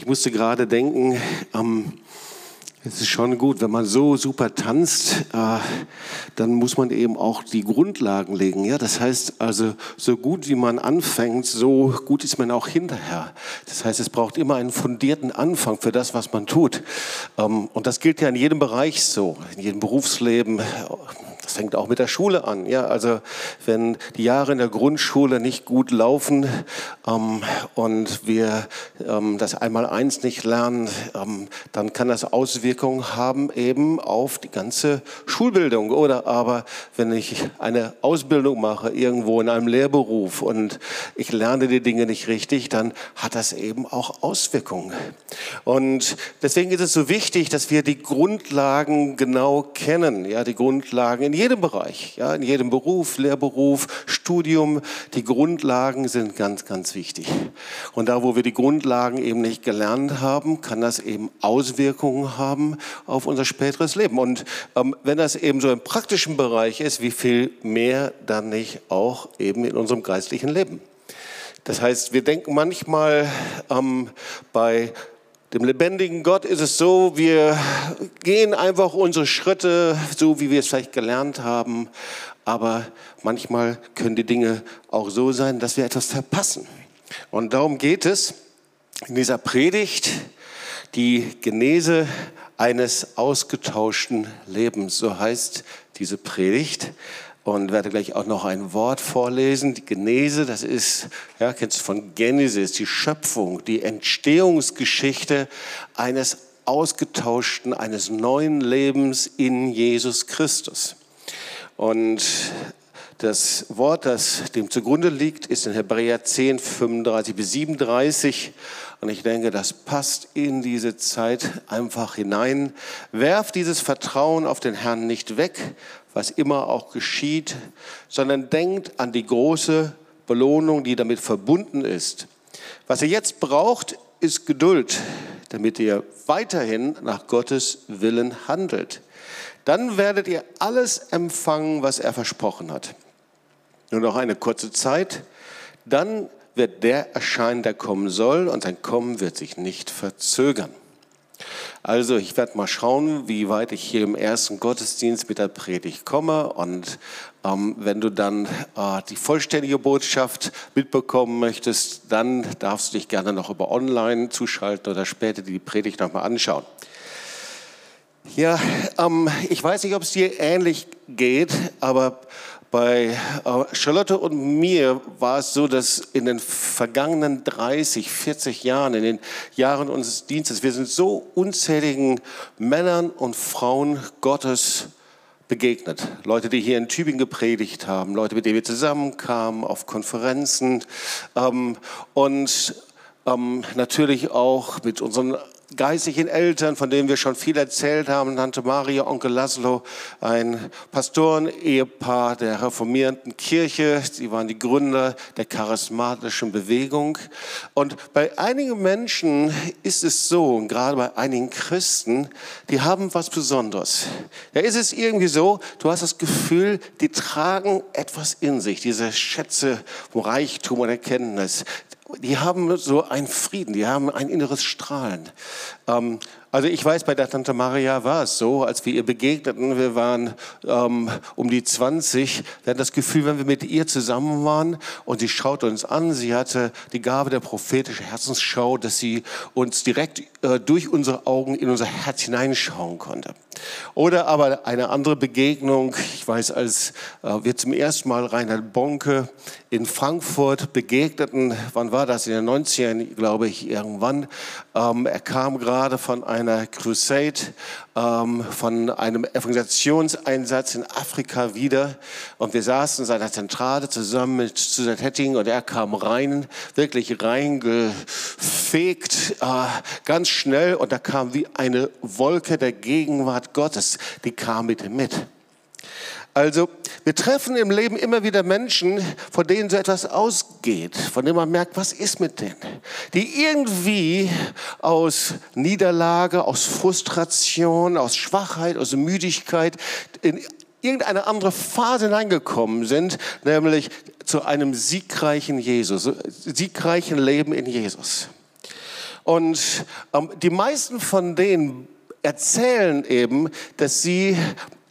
ich musste gerade denken, ähm, es ist schon gut, wenn man so super tanzt, äh, dann muss man eben auch die Grundlagen legen. Ja, das heißt also, so gut wie man anfängt, so gut ist man auch hinterher. Das heißt, es braucht immer einen fundierten Anfang für das, was man tut. Ähm, und das gilt ja in jedem Bereich so, in jedem Berufsleben das fängt auch mit der Schule an. Ja, also wenn die Jahre in der Grundschule nicht gut laufen ähm, und wir ähm, das Einmaleins nicht lernen, ähm, dann kann das Auswirkungen haben eben auf die ganze Schulbildung. Oder aber wenn ich eine Ausbildung mache irgendwo in einem Lehrberuf und ich lerne die Dinge nicht richtig, dann hat das eben auch Auswirkungen. Und deswegen ist es so wichtig, dass wir die Grundlagen genau kennen. Ja, die Grundlagen in jedem Bereich, ja, in jedem Beruf, Lehrberuf, Studium. Die Grundlagen sind ganz, ganz wichtig. Und da, wo wir die Grundlagen eben nicht gelernt haben, kann das eben Auswirkungen haben auf unser späteres Leben. Und ähm, wenn das eben so im praktischen Bereich ist, wie viel mehr dann nicht auch eben in unserem geistlichen Leben. Das heißt, wir denken manchmal ähm, bei dem lebendigen Gott ist es so, wir gehen einfach unsere Schritte, so wie wir es vielleicht gelernt haben. Aber manchmal können die Dinge auch so sein, dass wir etwas verpassen. Und darum geht es in dieser Predigt, die Genese eines ausgetauschten Lebens. So heißt diese Predigt und werde gleich auch noch ein Wort vorlesen. Die Genese, das ist, ja, kennst du von Genesis, die Schöpfung, die Entstehungsgeschichte eines ausgetauschten, eines neuen Lebens in Jesus Christus. Und das Wort, das dem zugrunde liegt, ist in Hebräer 10, 35 bis 37. Und ich denke, das passt in diese Zeit einfach hinein. Werft dieses Vertrauen auf den Herrn nicht weg, was immer auch geschieht, sondern denkt an die große Belohnung, die damit verbunden ist. Was ihr jetzt braucht, ist Geduld, damit ihr weiterhin nach Gottes Willen handelt. Dann werdet ihr alles empfangen, was er versprochen hat. Nur noch eine kurze Zeit, dann wird der erscheinen, der kommen soll, und sein Kommen wird sich nicht verzögern. Also ich werde mal schauen, wie weit ich hier im ersten Gottesdienst mit der Predigt komme. Und ähm, wenn du dann äh, die vollständige Botschaft mitbekommen möchtest, dann darfst du dich gerne noch über Online zuschalten oder später die Predigt nochmal anschauen. Ja, ähm, ich weiß nicht, ob es dir ähnlich geht, aber bei äh, Charlotte und mir war es so, dass in den vergangenen 30, 40 Jahren, in den Jahren unseres Dienstes, wir sind so unzähligen Männern und Frauen Gottes begegnet. Leute, die hier in Tübingen gepredigt haben, Leute, mit denen wir zusammenkamen auf Konferenzen ähm, und ähm, natürlich auch mit unseren geistlichen Eltern, von denen wir schon viel erzählt haben, Tante Maria, Onkel Laszlo, ein Pastoren-Ehepaar der reformierten Kirche. Sie waren die Gründer der charismatischen Bewegung. Und bei einigen Menschen ist es so, und gerade bei einigen Christen, die haben was Besonderes. Da ist es irgendwie so, du hast das Gefühl, die tragen etwas in sich, diese Schätze vom Reichtum und Erkenntnis die haben so einen Frieden, die haben ein inneres Strahlen. Ähm, also ich weiß, bei der Tante Maria war es so, als wir ihr begegneten, wir waren ähm, um die 20, wir hatten das Gefühl, wenn wir mit ihr zusammen waren und sie schaute uns an, sie hatte die Gabe der prophetischen Herzensschau, dass sie uns direkt äh, durch unsere Augen in unser Herz hineinschauen konnte. Oder aber eine andere Begegnung, ich weiß, als äh, wir zum ersten Mal Reinhard Bonke in Frankfurt begegneten, wann war das, in den 90ern, glaube ich, irgendwann, ähm, er kam gerade von einer Crusade, ähm, von einem Evangelisationseinsatz in Afrika wieder. Und wir saßen in seiner Zentrale zusammen mit Susan Hetting und er kam rein, wirklich reingefegt, äh, ganz schnell. Und da kam wie eine Wolke der Gegenwart Gottes, die kam mit ihm mit. Also wir treffen im Leben immer wieder Menschen, von denen so etwas ausgeht, von denen man merkt, was ist mit denen, die irgendwie aus Niederlage, aus Frustration, aus Schwachheit, aus Müdigkeit in irgendeine andere Phase hineingekommen sind, nämlich zu einem siegreichen Jesus, siegreichen Leben in Jesus. Und ähm, die meisten von denen erzählen eben, dass sie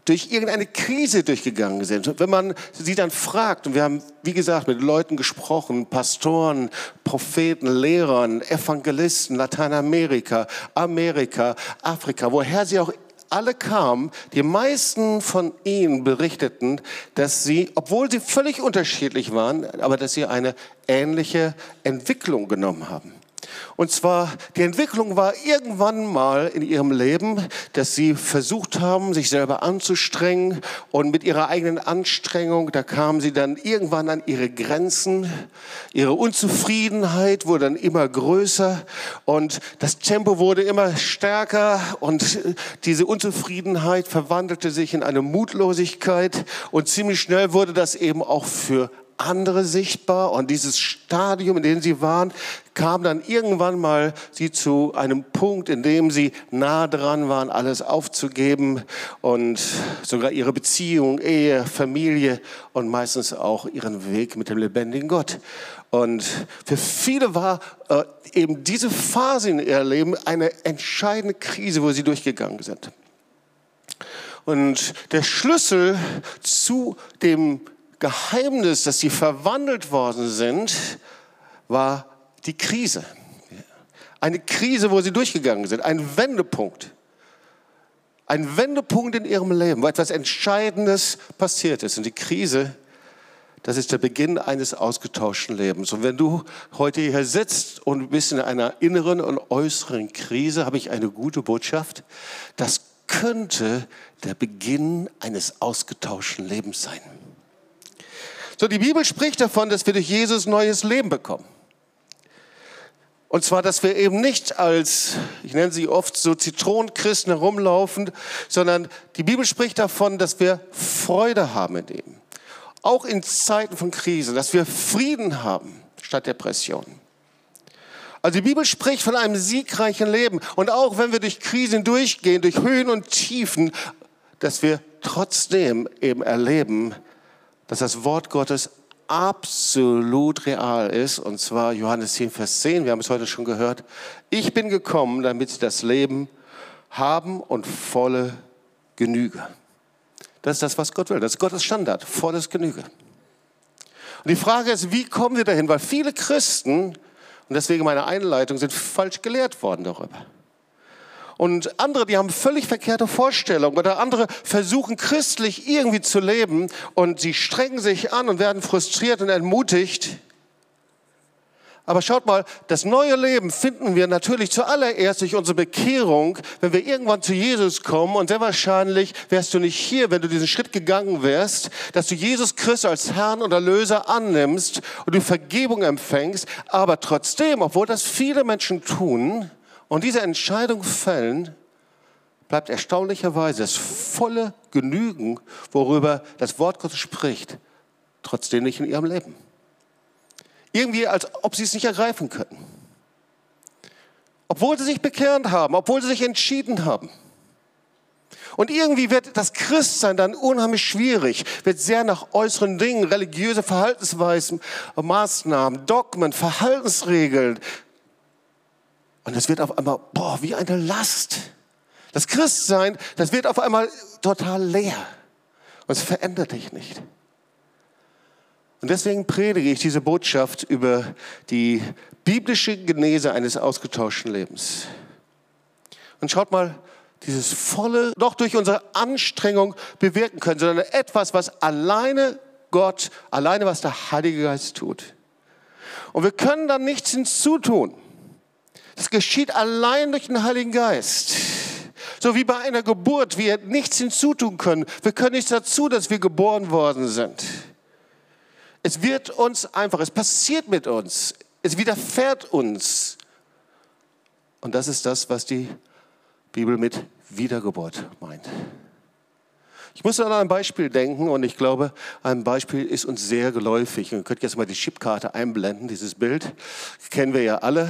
durch irgendeine Krise durchgegangen sind. Wenn man sie dann fragt, und wir haben, wie gesagt, mit Leuten gesprochen, Pastoren, Propheten, Lehrern, Evangelisten, Lateinamerika, Amerika, Afrika, woher sie auch alle kamen, die meisten von ihnen berichteten, dass sie, obwohl sie völlig unterschiedlich waren, aber dass sie eine ähnliche Entwicklung genommen haben. Und zwar, die Entwicklung war irgendwann mal in ihrem Leben, dass sie versucht haben, sich selber anzustrengen. Und mit ihrer eigenen Anstrengung, da kamen sie dann irgendwann an ihre Grenzen. Ihre Unzufriedenheit wurde dann immer größer. Und das Tempo wurde immer stärker. Und diese Unzufriedenheit verwandelte sich in eine Mutlosigkeit. Und ziemlich schnell wurde das eben auch für andere sichtbar und dieses Stadium, in dem sie waren, kam dann irgendwann mal sie zu einem Punkt, in dem sie nah dran waren, alles aufzugeben und sogar ihre Beziehung, Ehe, Familie und meistens auch ihren Weg mit dem lebendigen Gott. Und für viele war äh, eben diese Phase in ihrem Leben eine entscheidende Krise, wo sie durchgegangen sind. Und der Schlüssel zu dem Geheimnis, dass sie verwandelt worden sind, war die Krise. Eine Krise, wo sie durchgegangen sind, ein Wendepunkt. Ein Wendepunkt in ihrem Leben, wo etwas Entscheidendes passiert ist. Und die Krise, das ist der Beginn eines ausgetauschten Lebens. Und wenn du heute hier sitzt und bist in einer inneren und äußeren Krise, habe ich eine gute Botschaft. Das könnte der Beginn eines ausgetauschten Lebens sein. So, die Bibel spricht davon, dass wir durch Jesus neues Leben bekommen. Und zwar, dass wir eben nicht als, ich nenne sie oft so Zitronenchristen herumlaufen, sondern die Bibel spricht davon, dass wir Freude haben in dem. Auch in Zeiten von Krise, dass wir Frieden haben statt Depression. Also die Bibel spricht von einem siegreichen Leben. Und auch wenn wir durch Krisen durchgehen, durch Höhen und Tiefen, dass wir trotzdem eben erleben, dass das Wort Gottes absolut real ist. Und zwar Johannes 10, Vers 10, wir haben es heute schon gehört. Ich bin gekommen, damit sie das Leben haben und volle Genüge. Das ist das, was Gott will. Das ist Gottes Standard, volles Genüge. Und die Frage ist, wie kommen wir dahin? Weil viele Christen, und deswegen meine Einleitung, sind falsch gelehrt worden darüber. Und andere, die haben völlig verkehrte Vorstellungen oder andere versuchen christlich irgendwie zu leben und sie strengen sich an und werden frustriert und entmutigt. Aber schaut mal, das neue Leben finden wir natürlich zuallererst durch unsere Bekehrung, wenn wir irgendwann zu Jesus kommen. Und sehr wahrscheinlich wärst du nicht hier, wenn du diesen Schritt gegangen wärst, dass du Jesus Christus als Herrn und Erlöser annimmst und du Vergebung empfängst. Aber trotzdem, obwohl das viele Menschen tun, und diese Entscheidung fällen, bleibt erstaunlicherweise das volle Genügen, worüber das Wort Gottes spricht, trotzdem nicht in ihrem Leben. Irgendwie, als ob sie es nicht ergreifen könnten. Obwohl sie sich bekehrt haben, obwohl sie sich entschieden haben. Und irgendwie wird das Christsein dann unheimlich schwierig, wird sehr nach äußeren Dingen, religiöse Verhaltensweisen, Maßnahmen, Dogmen, Verhaltensregeln, und es wird auf einmal, boah, wie eine Last. Das Christsein, das wird auf einmal total leer. Und es verändert dich nicht. Und deswegen predige ich diese Botschaft über die biblische Genese eines ausgetauschten Lebens. Und schaut mal, dieses volle, doch durch unsere Anstrengung bewirken können, sondern etwas, was alleine Gott, alleine was der Heilige Geist tut. Und wir können dann nichts hinzutun. Das geschieht allein durch den Heiligen Geist. So wie bei einer Geburt wir nichts hinzutun können. Wir können nichts dazu, dass wir geboren worden sind. Es wird uns einfach, es passiert mit uns, es widerfährt uns. Und das ist das, was die Bibel mit Wiedergeburt meint. Ich muss an ein Beispiel denken und ich glaube, ein Beispiel ist uns sehr geläufig. Ihr könnt jetzt mal die Chipkarte einblenden, dieses Bild. Kennen wir ja alle.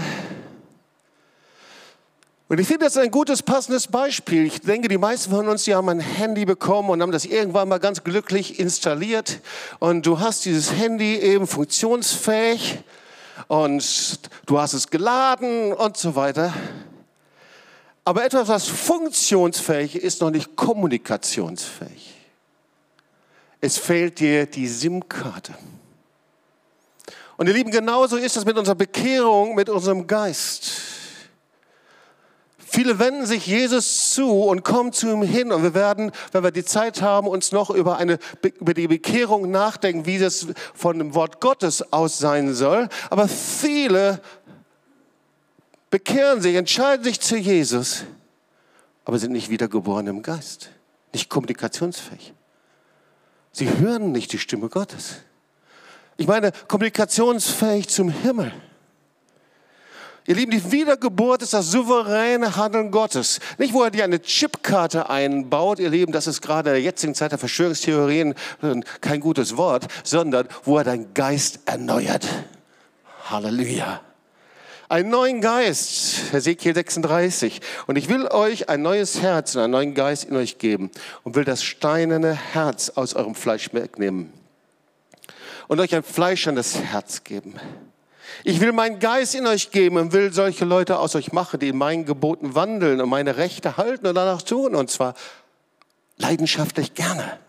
Und ich finde das ein gutes, passendes Beispiel. Ich denke, die meisten von uns, die haben ein Handy bekommen und haben das irgendwann mal ganz glücklich installiert. Und du hast dieses Handy eben funktionsfähig. und du hast es geladen und so weiter. Aber etwas, was funktionsfähig ist, noch nicht kommunikationsfähig. Es fehlt dir die SIM-Karte. Und ihr Lieben, genauso ist es mit unserer Bekehrung, mit unserem Geist. Viele wenden sich Jesus zu und kommen zu ihm hin. Und wir werden, wenn wir die Zeit haben, uns noch über, eine, über die Bekehrung nachdenken, wie das von dem Wort Gottes aus sein soll. Aber viele bekehren sich, entscheiden sich zu Jesus, aber sind nicht wiedergeboren im Geist, nicht kommunikationsfähig. Sie hören nicht die Stimme Gottes. Ich meine, kommunikationsfähig zum Himmel. Ihr Lieben, die Wiedergeburt ist das souveräne Handeln Gottes. Nicht, wo er dir eine Chipkarte einbaut, ihr Lieben, das ist gerade in der jetzigen Zeit der Verschwörungstheorien kein gutes Wort, sondern wo er deinen Geist erneuert. Halleluja. Einen neuen Geist, Hesekiel 36. Und ich will euch ein neues Herz und einen neuen Geist in euch geben und will das steinerne Herz aus eurem Fleisch wegnehmen und euch ein fleischendes Herz geben ich will meinen Geist in euch geben und will solche Leute aus euch machen, die in meinen Geboten wandeln und meine Rechte halten und danach tun. Und zwar leidenschaftlich gerne.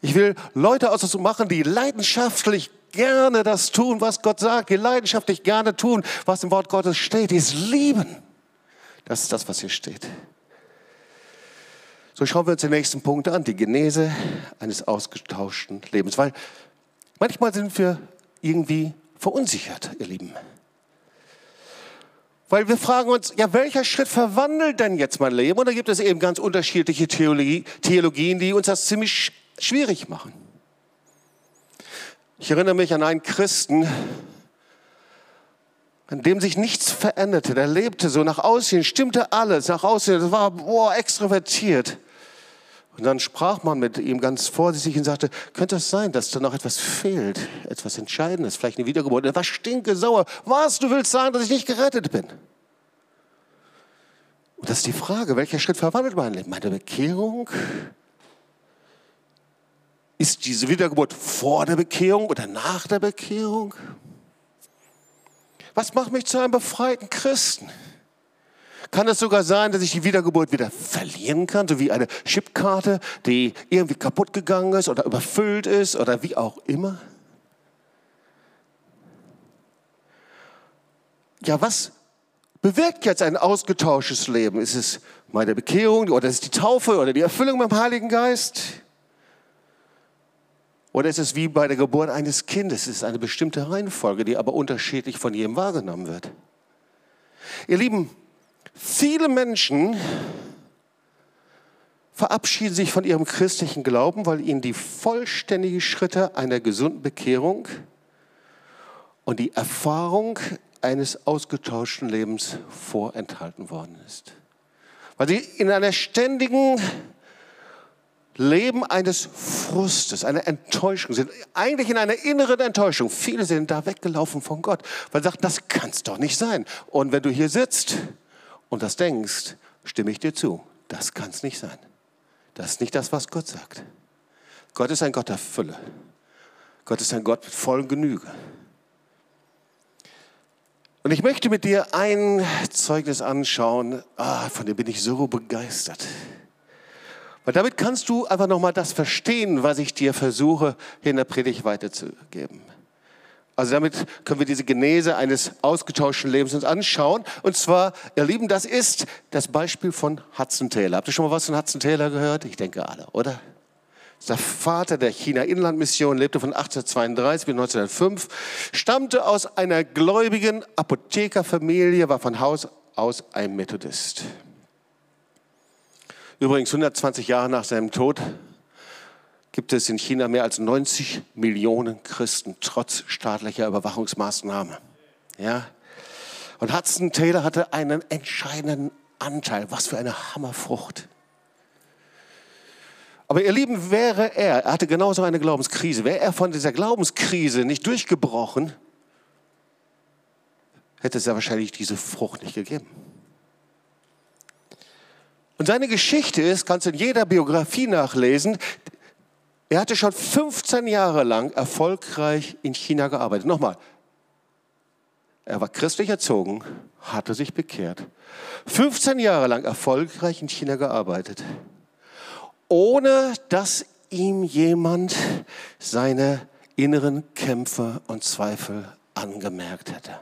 Ich will Leute aus euch machen, die leidenschaftlich gerne das tun, was Gott sagt, die leidenschaftlich gerne tun, was im Wort Gottes steht, die es lieben. Das ist das, was hier steht. So schauen wir uns den nächsten Punkt an, die Genese eines ausgetauschten Lebens. Weil manchmal sind wir irgendwie verunsichert, ihr Lieben. Weil wir fragen uns, ja, welcher Schritt verwandelt denn jetzt mein Leben? Und da gibt es eben ganz unterschiedliche Theologie, Theologien, die uns das ziemlich schwierig machen. Ich erinnere mich an einen Christen, an dem sich nichts veränderte. Der lebte so nach Aussehen, stimmte alles nach Aussehen. Das war boah, extrovertiert. Und dann sprach man mit ihm ganz vorsichtig und sagte, könnte es sein, dass da noch etwas fehlt, etwas Entscheidendes, vielleicht eine Wiedergeburt. Er war stinkesauer. Was, du willst sagen, dass ich nicht gerettet bin? Und das ist die Frage, welcher Schritt verwandelt mein Leben? Meine Bekehrung? Ist diese Wiedergeburt vor der Bekehrung oder nach der Bekehrung? Was macht mich zu einem befreiten Christen? Kann es sogar sein, dass ich die Wiedergeburt wieder verlieren kann, so wie eine Chipkarte, die irgendwie kaputt gegangen ist oder überfüllt ist oder wie auch immer? Ja, was bewirkt jetzt ein ausgetauschtes Leben? Ist es meine Bekehrung oder ist es die Taufe oder die Erfüllung dem Heiligen Geist? Oder ist es wie bei der Geburt eines Kindes? Es ist eine bestimmte Reihenfolge, die aber unterschiedlich von jedem wahrgenommen wird. Ihr Lieben, Viele Menschen verabschieden sich von ihrem christlichen Glauben, weil ihnen die vollständigen Schritte einer gesunden Bekehrung und die Erfahrung eines ausgetauschten Lebens vorenthalten worden ist. Weil sie in einer ständigen Leben eines Frustes, einer Enttäuschung sind, eigentlich in einer inneren Enttäuschung. Viele sind da weggelaufen von Gott, weil sie sagen, das kann es doch nicht sein. Und wenn du hier sitzt und das denkst, stimme ich dir zu. Das kann es nicht sein. Das ist nicht das, was Gott sagt. Gott ist ein Gott der Fülle. Gott ist ein Gott mit voller Genüge. Und ich möchte mit dir ein Zeugnis anschauen, ah, von dem bin ich so begeistert. Weil damit kannst du einfach nochmal das verstehen, was ich dir versuche, in der Predigt weiterzugeben. Also damit können wir diese Genese eines ausgetauschten Lebens uns anschauen. Und zwar, ihr Lieben, das ist das Beispiel von Hudson Taylor. Habt ihr schon mal was von Hudson Taylor gehört? Ich denke alle, oder? Der Vater der China-Inlandmission lebte von 1832 bis 1905, stammte aus einer gläubigen Apothekerfamilie, war von Haus aus ein Methodist. Übrigens 120 Jahre nach seinem Tod gibt es in China mehr als 90 Millionen Christen, trotz staatlicher Überwachungsmaßnahmen. Ja? Und Hudson Taylor hatte einen entscheidenden Anteil. Was für eine Hammerfrucht. Aber ihr Lieben, wäre er, er hatte genauso eine Glaubenskrise, wäre er von dieser Glaubenskrise nicht durchgebrochen, hätte es ja wahrscheinlich diese Frucht nicht gegeben. Und seine Geschichte ist, kannst du in jeder Biografie nachlesen, er hatte schon 15 Jahre lang erfolgreich in China gearbeitet. Nochmal, Er war christlich erzogen, hatte sich bekehrt. 15 Jahre lang erfolgreich in China gearbeitet, ohne dass ihm jemand seine inneren Kämpfe und Zweifel angemerkt hätte.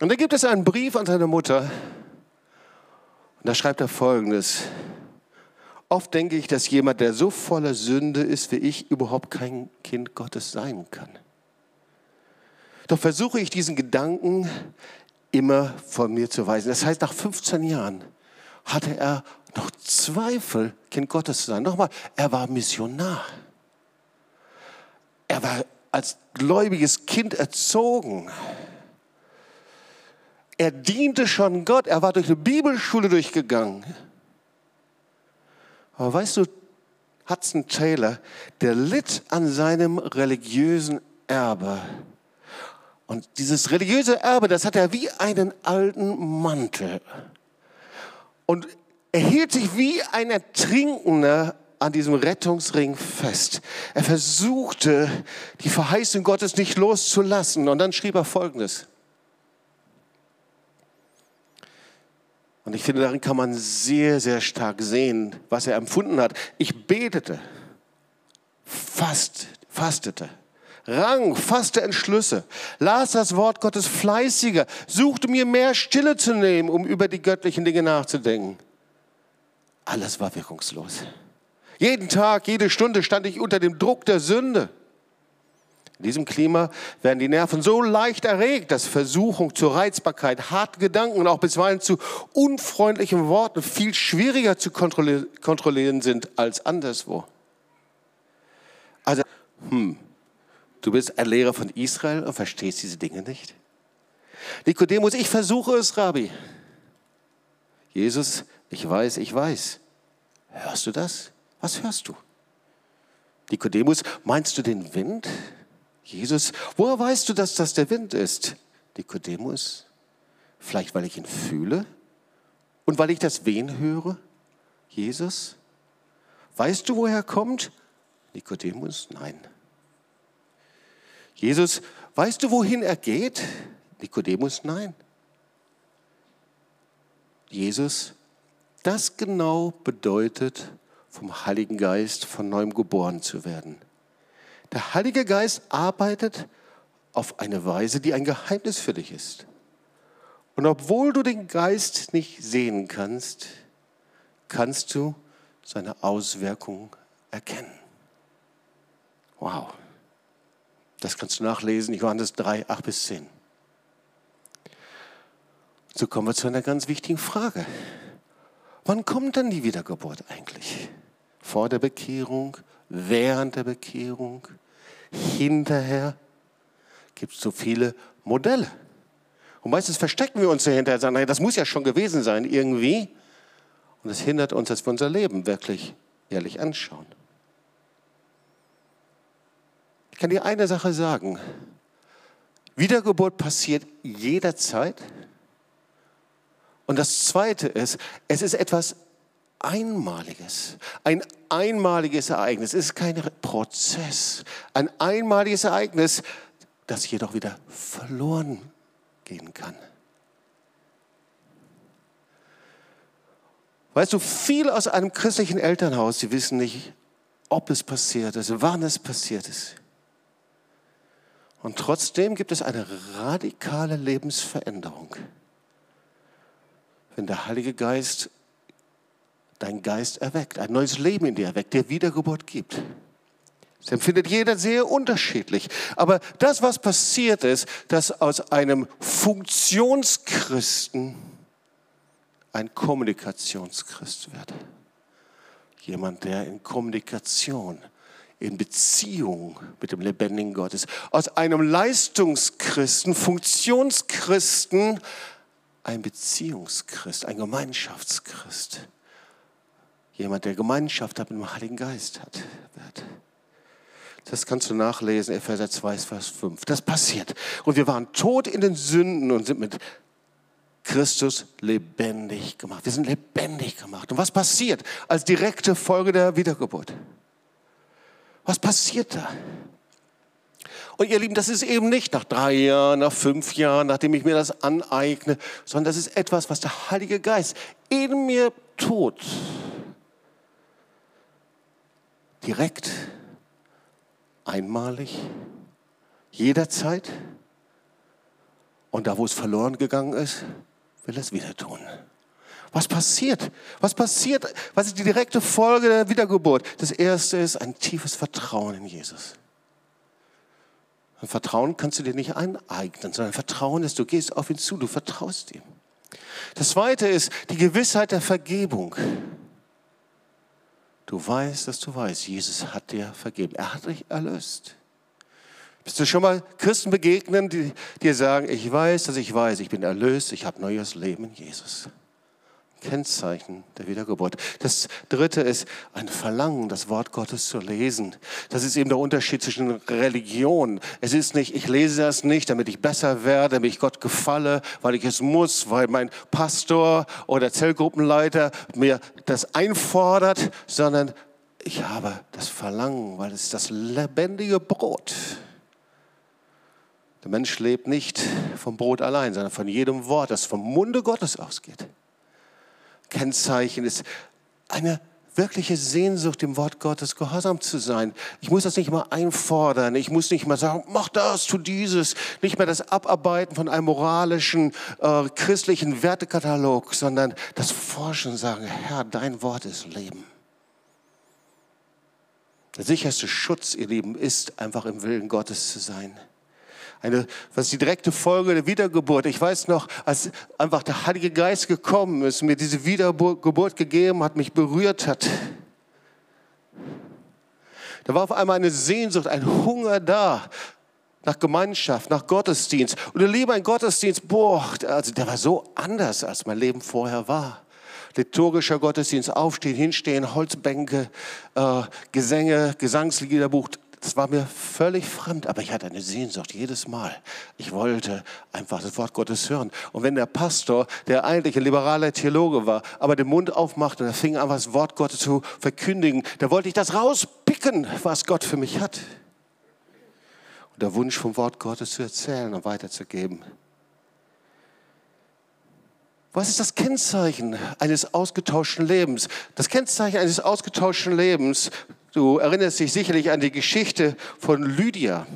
Und da gibt es einen Brief an seine Mutter. Und da schreibt er folgendes. Oft denke ich, dass jemand, der so voller Sünde ist wie ich, überhaupt kein Kind Gottes sein kann. Doch versuche ich diesen Gedanken immer von mir zu weisen. Das heißt, nach 15 Jahren hatte er noch Zweifel, Kind Gottes zu sein. Nochmal, er war Missionar. Er war als gläubiges Kind erzogen. Er diente schon Gott. Er war durch eine Bibelschule durchgegangen. Aber weißt du, Hudson Taylor, der litt an seinem religiösen Erbe. Und dieses religiöse Erbe, das hat er wie einen alten Mantel. Und er hielt sich wie ein Ertrinkender an diesem Rettungsring fest. Er versuchte, die Verheißung Gottes nicht loszulassen. Und dann schrieb er Folgendes. Und ich finde, darin kann man sehr, sehr stark sehen, was er empfunden hat. Ich betete, fast, fastete, rang, fasste Entschlüsse, las das Wort Gottes fleißiger, suchte mir mehr Stille zu nehmen, um über die göttlichen Dinge nachzudenken. Alles war wirkungslos. Jeden Tag, jede Stunde stand ich unter dem Druck der Sünde. In diesem Klima werden die Nerven so leicht erregt, dass Versuchung zur Reizbarkeit, harte Gedanken und auch bisweilen zu unfreundlichen Worten viel schwieriger zu kontrollieren sind als anderswo. Also, hm, du bist ein Lehrer von Israel und verstehst diese Dinge nicht? Nikodemus, ich versuche es, Rabbi. Jesus, ich weiß, ich weiß. Hörst du das? Was hörst du? Nikodemus, meinst du den Wind? Jesus, woher weißt du, dass das der Wind ist? Nikodemus, vielleicht weil ich ihn fühle und weil ich das Wehen höre? Jesus, weißt du, woher er kommt? Nikodemus, nein. Jesus, weißt du, wohin er geht? Nikodemus, nein. Jesus, das genau bedeutet, vom Heiligen Geist von neuem geboren zu werden. Der Heilige Geist arbeitet auf eine Weise, die ein Geheimnis für dich ist. Und obwohl du den Geist nicht sehen kannst, kannst du seine Auswirkungen erkennen. Wow. Das kannst du nachlesen, Johannes 3, 8 bis 10. So kommen wir zu einer ganz wichtigen Frage. Wann kommt denn die Wiedergeburt eigentlich? Vor der Bekehrung, während der Bekehrung, hinterher gibt es so viele Modelle. Und meistens verstecken wir uns dahinter und sagen, das muss ja schon gewesen sein irgendwie. Und das hindert uns, dass wir unser Leben wirklich ehrlich anschauen. Ich kann dir eine Sache sagen. Wiedergeburt passiert jederzeit. Und das Zweite ist, es ist etwas Einmaliges. Ein einmaliges Ereignis. Es ist kein Prozess. Ein einmaliges Ereignis, das jedoch wieder verloren gehen kann. Weißt du, viele aus einem christlichen Elternhaus, sie wissen nicht, ob es passiert ist, wann es passiert ist. Und trotzdem gibt es eine radikale Lebensveränderung, wenn der Heilige Geist dein Geist erweckt, ein neues Leben in dir erweckt, der Wiedergeburt gibt. Das empfindet jeder sehr unterschiedlich. Aber das, was passiert ist, dass aus einem Funktionschristen ein Kommunikationschrist wird. Jemand, der in Kommunikation, in Beziehung mit dem lebendigen Gott ist. Aus einem Leistungschristen, Funktionschristen, ein Beziehungschrist, ein Gemeinschaftschrist. Jemand, der Gemeinschaft hat mit dem Heiligen Geist hat. Das kannst du nachlesen, Epheser 2, Vers 5. Das passiert. Und wir waren tot in den Sünden und sind mit Christus lebendig gemacht. Wir sind lebendig gemacht. Und was passiert als direkte Folge der Wiedergeburt? Was passiert da? Und ihr Lieben, das ist eben nicht nach drei Jahren, nach fünf Jahren, nachdem ich mir das aneigne, sondern das ist etwas, was der Heilige Geist in mir tut. Direkt, einmalig, jederzeit. Und da, wo es verloren gegangen ist, will er es wieder tun. Was passiert? Was passiert? Was ist die direkte Folge der Wiedergeburt? Das erste ist ein tiefes Vertrauen in Jesus. Und Vertrauen kannst du dir nicht aneignen, sondern Vertrauen ist, du gehst auf ihn zu, du vertraust ihm. Das zweite ist die Gewissheit der Vergebung. Du weißt, dass du weißt, Jesus hat dir vergeben. Er hat dich erlöst. Bist du schon mal Christen begegnen, die dir sagen, ich weiß, dass ich weiß, ich bin erlöst, ich habe neues Leben in Jesus. Kennzeichen der Wiedergeburt. Das dritte ist ein Verlangen, das Wort Gottes zu lesen. Das ist eben der Unterschied zwischen Religion. Es ist nicht, ich lese das nicht, damit ich besser werde, damit ich Gott gefalle, weil ich es muss, weil mein Pastor oder Zellgruppenleiter mir das einfordert, sondern ich habe das Verlangen, weil es das lebendige Brot. Der Mensch lebt nicht vom Brot allein, sondern von jedem Wort, das vom Munde Gottes ausgeht. Kennzeichen ist eine wirkliche Sehnsucht, dem Wort Gottes gehorsam zu sein. Ich muss das nicht mal einfordern. Ich muss nicht mal sagen, mach das, tu dieses. Nicht mehr das Abarbeiten von einem moralischen, äh, christlichen Wertekatalog, sondern das Forschen sagen, Herr, dein Wort ist Leben. Der sicherste Schutz, ihr Lieben, ist einfach im Willen Gottes zu sein eine, was die direkte Folge der Wiedergeburt. Ich weiß noch, als einfach der Heilige Geist gekommen ist, mir diese Wiedergeburt gegeben hat, mich berührt hat. Da war auf einmal eine Sehnsucht, ein Hunger da nach Gemeinschaft, nach Gottesdienst. Und ihr Liebe, ein Gottesdienst, boah, also der war so anders, als mein Leben vorher war. Liturgischer Gottesdienst, aufstehen, hinstehen, Holzbänke, äh, Gesänge, Gesangsliederbuch, das war mir völlig fremd, aber ich hatte eine Sehnsucht jedes Mal. Ich wollte einfach das Wort Gottes hören. Und wenn der Pastor, der eigentlich ein liberaler Theologe war, aber den Mund aufmachte und er fing an, das Wort Gottes zu verkündigen, da wollte ich das rauspicken, was Gott für mich hat. Und der Wunsch vom Wort Gottes zu erzählen und weiterzugeben. Was ist das Kennzeichen eines ausgetauschten Lebens? Das Kennzeichen eines ausgetauschten Lebens Du erinnerst dich sicherlich an die Geschichte von Lydia.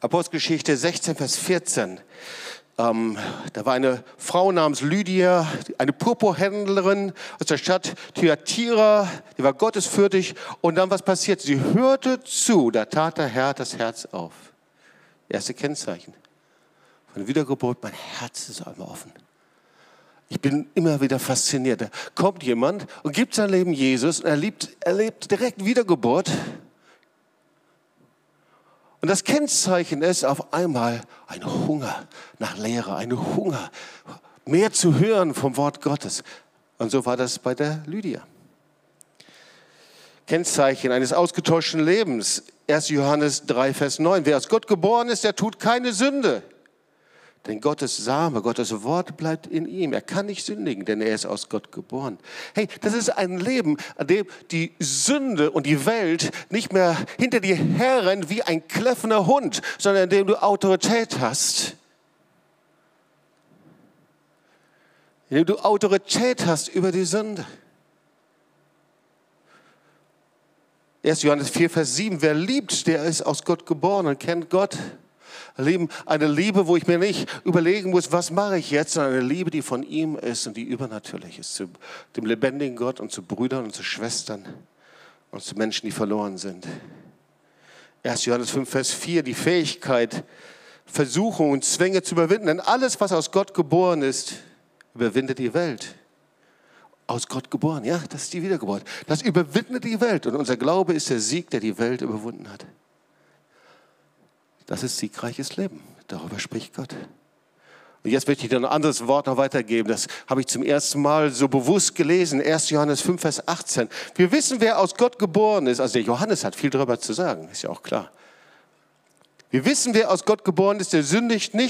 Apostelgeschichte 16, Vers 14. Ähm, da war eine Frau namens Lydia, eine Purpurhändlerin aus der Stadt Thyatira, die war gottesfürchtig. Und dann was passiert? Sie hörte zu, da tat der Herr das Herz auf. Erste Kennzeichen von Wiedergeburt, mein Herz ist einmal offen. Ich bin immer wieder fasziniert. Da kommt jemand und gibt sein Leben Jesus und erlebt, erlebt direkt Wiedergeburt. Und das Kennzeichen ist auf einmal ein Hunger nach Lehre, ein Hunger, mehr zu hören vom Wort Gottes. Und so war das bei der Lydia. Kennzeichen eines ausgetauschten Lebens. 1. Johannes 3, Vers 9. Wer aus Gott geboren ist, der tut keine Sünde. Denn Gottes Same, Gottes Wort bleibt in ihm. Er kann nicht sündigen, denn er ist aus Gott geboren. Hey, das ist ein Leben, an dem die Sünde und die Welt nicht mehr hinter dir herrennt wie ein kläffender Hund, sondern in dem du Autorität hast. In dem du Autorität hast über die Sünde. 1. Johannes 4, Vers 7. Wer liebt, der ist aus Gott geboren und kennt Gott. Lieben, eine Liebe, wo ich mir nicht überlegen muss, was mache ich jetzt, sondern eine Liebe, die von ihm ist und die übernatürlich ist, zu dem lebendigen Gott und zu Brüdern und zu Schwestern und zu Menschen, die verloren sind. 1. Johannes 5, Vers 4, die Fähigkeit, Versuchungen und Zwänge zu überwinden. Denn alles, was aus Gott geboren ist, überwindet die Welt. Aus Gott geboren, ja, das ist die Wiedergeburt. Das überwindet die Welt. Und unser Glaube ist der Sieg, der die Welt überwunden hat. Das ist siegreiches Leben. Darüber spricht Gott. Und jetzt möchte ich dir ein anderes Wort noch weitergeben. Das habe ich zum ersten Mal so bewusst gelesen. 1. Johannes 5, Vers 18. Wir wissen, wer aus Gott geboren ist. Also der Johannes hat viel darüber zu sagen, ist ja auch klar. Wir wissen, wer aus Gott geboren ist, der sündigt nicht